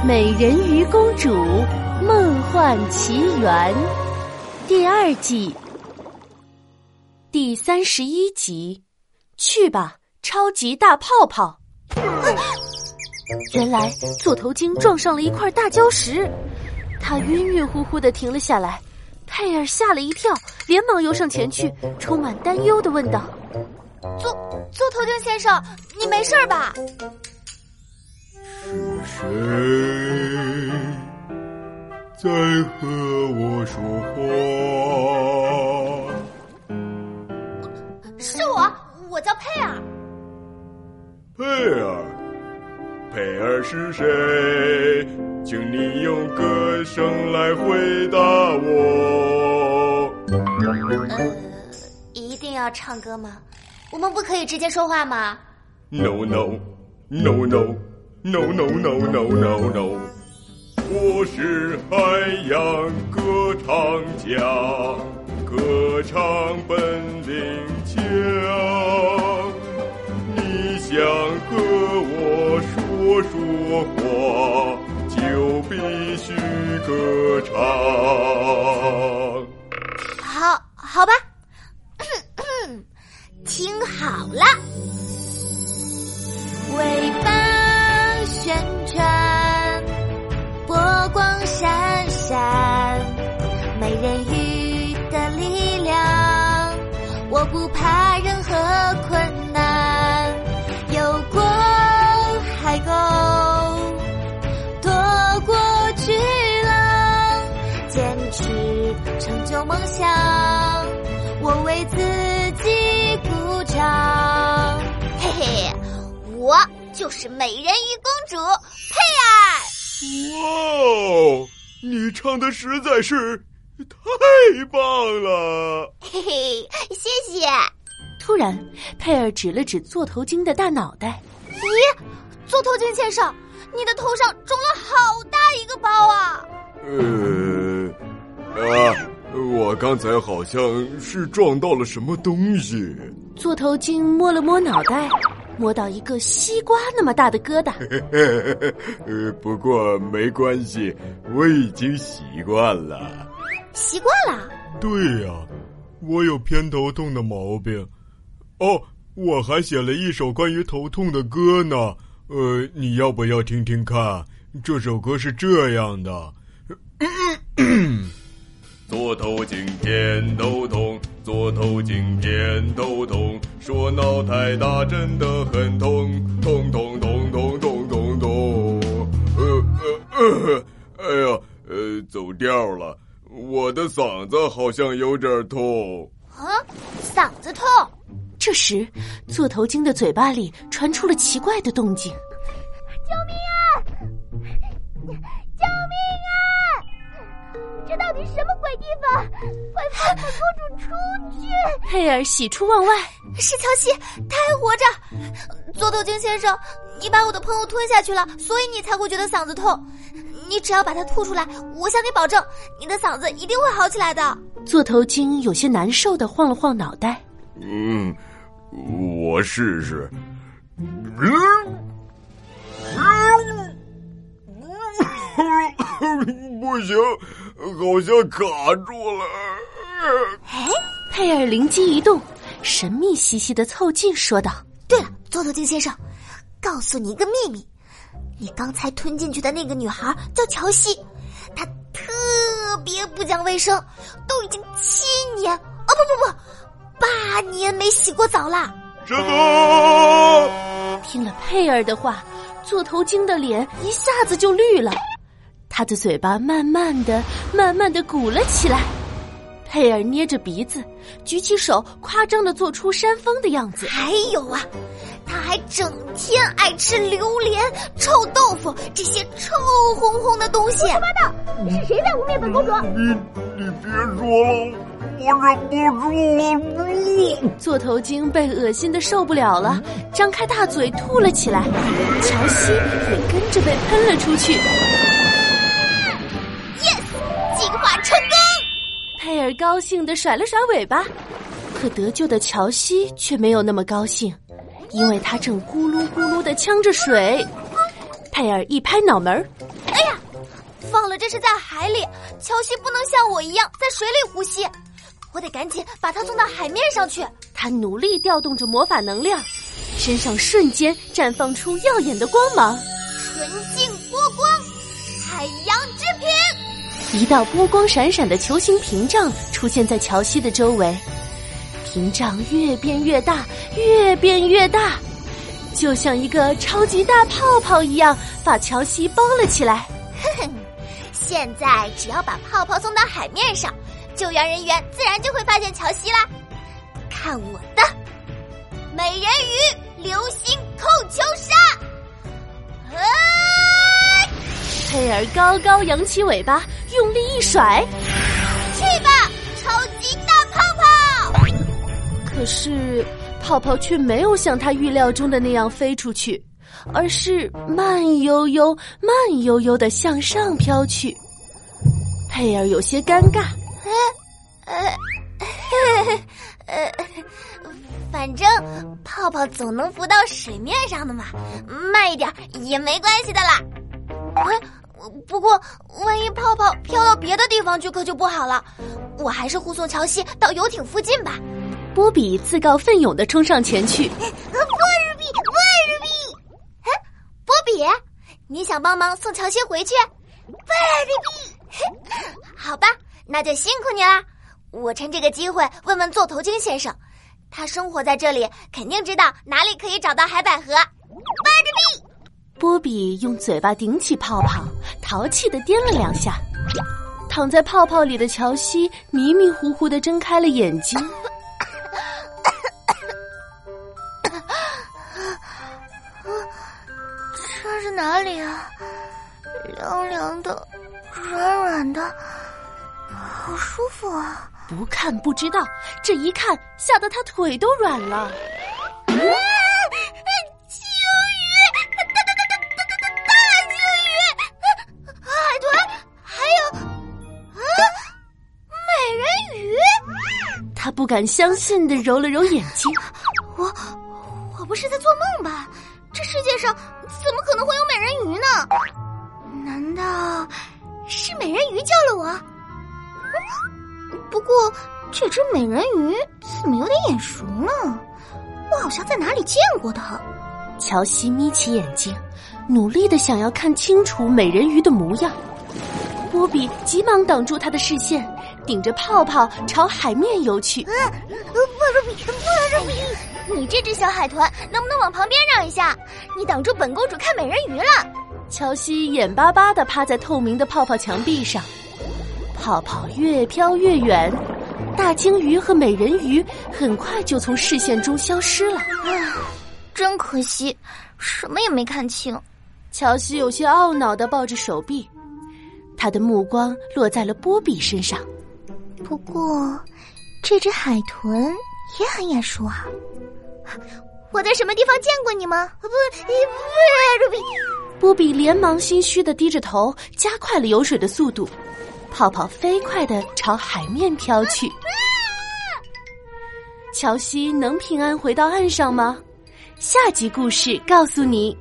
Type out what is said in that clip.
《美人鱼公主梦幻奇缘》第二季第三十一集，去吧，超级大泡泡！原来座头鲸撞上了一块大礁石，它晕晕乎乎的停了下来。佩尔吓了一跳，连忙游上前去，充满担忧的问道：“座座头鲸先生，你没事吧？”是谁在和我说话？是我，我叫佩尔。佩尔，佩尔是谁？请你用歌声来回答我。呃，一定要唱歌吗？我们不可以直接说话吗？No no no no。No no no no no no，我是海洋歌唱家，歌唱本领强。你想和我说说话，就必须歌唱。的力量，我不怕任何困难，游过海沟，躲过巨浪，坚持成就梦想，我为自己鼓掌，嘿嘿，我。就是美人鱼公主佩儿。哇哦，你唱的实在是太棒了！嘿嘿，谢谢。突然，佩尔指了指座头鲸的大脑袋。咦，座头鲸先生，你的头上肿了好大一个包啊！呃，啊，我刚才好像是撞到了什么东西。座头鲸摸了摸脑袋。摸到一个西瓜那么大的疙瘩，呃，不过没关系，我已经习惯了。习惯了？对呀，我有偏头痛的毛病。哦，我还写了一首关于头痛的歌呢。呃，你要不要听听看？这首歌是这样的。左头颈偏头痛，左头颈偏头痛，说脑太大真的很痛，痛痛痛痛痛痛痛。呃呃呃，哎呀，呃，走调了，我的嗓子好像有点痛。啊，嗓子痛。这时，座头鲸的嘴巴里传出了奇怪的动静。救命啊！救命啊！这到底什么鬼地方？快放本公主出去！佩尔喜出望外，是乔西，他还活着。座头鲸先生，你把我的朋友吞下去了，所以你才会觉得嗓子痛。你只要把它吐出来，我向你保证，你的嗓子一定会好起来的。座头鲸有些难受的晃了晃脑袋。嗯，我试试。不行，好像卡住了。哎，佩尔灵机一动，神秘兮兮的凑近说道：“对了，座头鲸先生，告诉你一个秘密，你刚才吞进去的那个女孩叫乔西，她特别不讲卫生，都已经七年哦不不不，八年没洗过澡了。”什么？听了佩儿的话，座头鲸的脸一下子就绿了。他的嘴巴慢慢的、慢慢的鼓了起来，佩尔捏着鼻子，举起手，夸张的做出扇风的样子。还有啊，他还整天爱吃榴莲、臭豆腐这些臭烘烘的东西。胡说八道！是谁在污蔑本公主？你你别说了，我忍不住了。座头鲸被恶心的受不了了，张开大嘴吐了起来，乔西也跟着被喷了出去。Yes，进化成功佩尔高兴的甩了甩尾巴，可得救的乔西却没有那么高兴，因为他正咕噜咕噜的呛着水。佩尔一拍脑门儿：“哎呀忘了这是在海里，乔西不能像我一样在水里呼吸，我得赶紧把它送到海面上去。他努力调动着魔法能量，身上瞬间绽放出耀眼的光芒。纯净波光，海洋之瓶。一道波光闪闪的球形屏障出现在乔西的周围，屏障越变越大，越变越大，就像一个超级大泡泡一样，把乔西包了起来。哼哼，现在只要把泡泡送到海面上，救援人员自然就会发现乔西啦。看我的，美人鱼流星控球杀！佩尔高高扬起尾巴，用力一甩，可是泡泡却没有像他预料中的那样飞出去，而是慢悠悠、慢悠悠的向上飘去。佩尔有些尴尬，呃，呃，反正泡泡总能浮到水面上的嘛，慢一点也没关系的啦。哎。不过，万一泡泡飘到别的地方去，可就不好了。我还是护送乔西到游艇附近吧。波比自告奋勇的冲上前去。波比，波比，哎，波比，你想帮忙送乔西回去？波比，好吧，那就辛苦你啦。我趁这个机会问问座头鲸先生，他生活在这里，肯定知道哪里可以找到海百合。波比。波比用嘴巴顶起泡泡，淘气的颠了两下。躺在泡泡里的乔西迷迷糊糊的睁开了眼睛。哪里啊？凉凉的，软软的，好舒服啊！不看不知道，这一看吓得他腿都软了。啊！鲸鱼。大鲸鱼。海豚。还有。啊。美人鱼。他不敢相信的揉了揉眼睛，我我不是在做梦吧？这世界上怎么可能会有美人鱼呢？难道是美人鱼救了我？不过这只美人鱼怎么有点眼熟呢？我好像在哪里见过它。乔西眯起眼睛，努力的想要看清楚美人鱼的模样。波比急忙挡住他的视线。顶着泡泡朝海面游去。嗯，不能比，不能比！你这只小海豚能不能往旁边让一下？你挡住本公主看美人鱼了。乔西眼巴巴的趴在透明的泡泡墙壁上，泡泡越飘越远，大鲸鱼和美人鱼很快就从视线中消失了。啊，真可惜，什么也没看清。乔西有些懊恼的抱着手臂，他的目光落在了波比身上。不过，这只海豚也很眼熟啊！我在什么地方见过你吗？不，不，不，比。波比连忙心虚的低着头，加快了游水的速度，泡泡飞快的朝海面飘去。乔西能平安回到岸上吗？下集故事告诉你。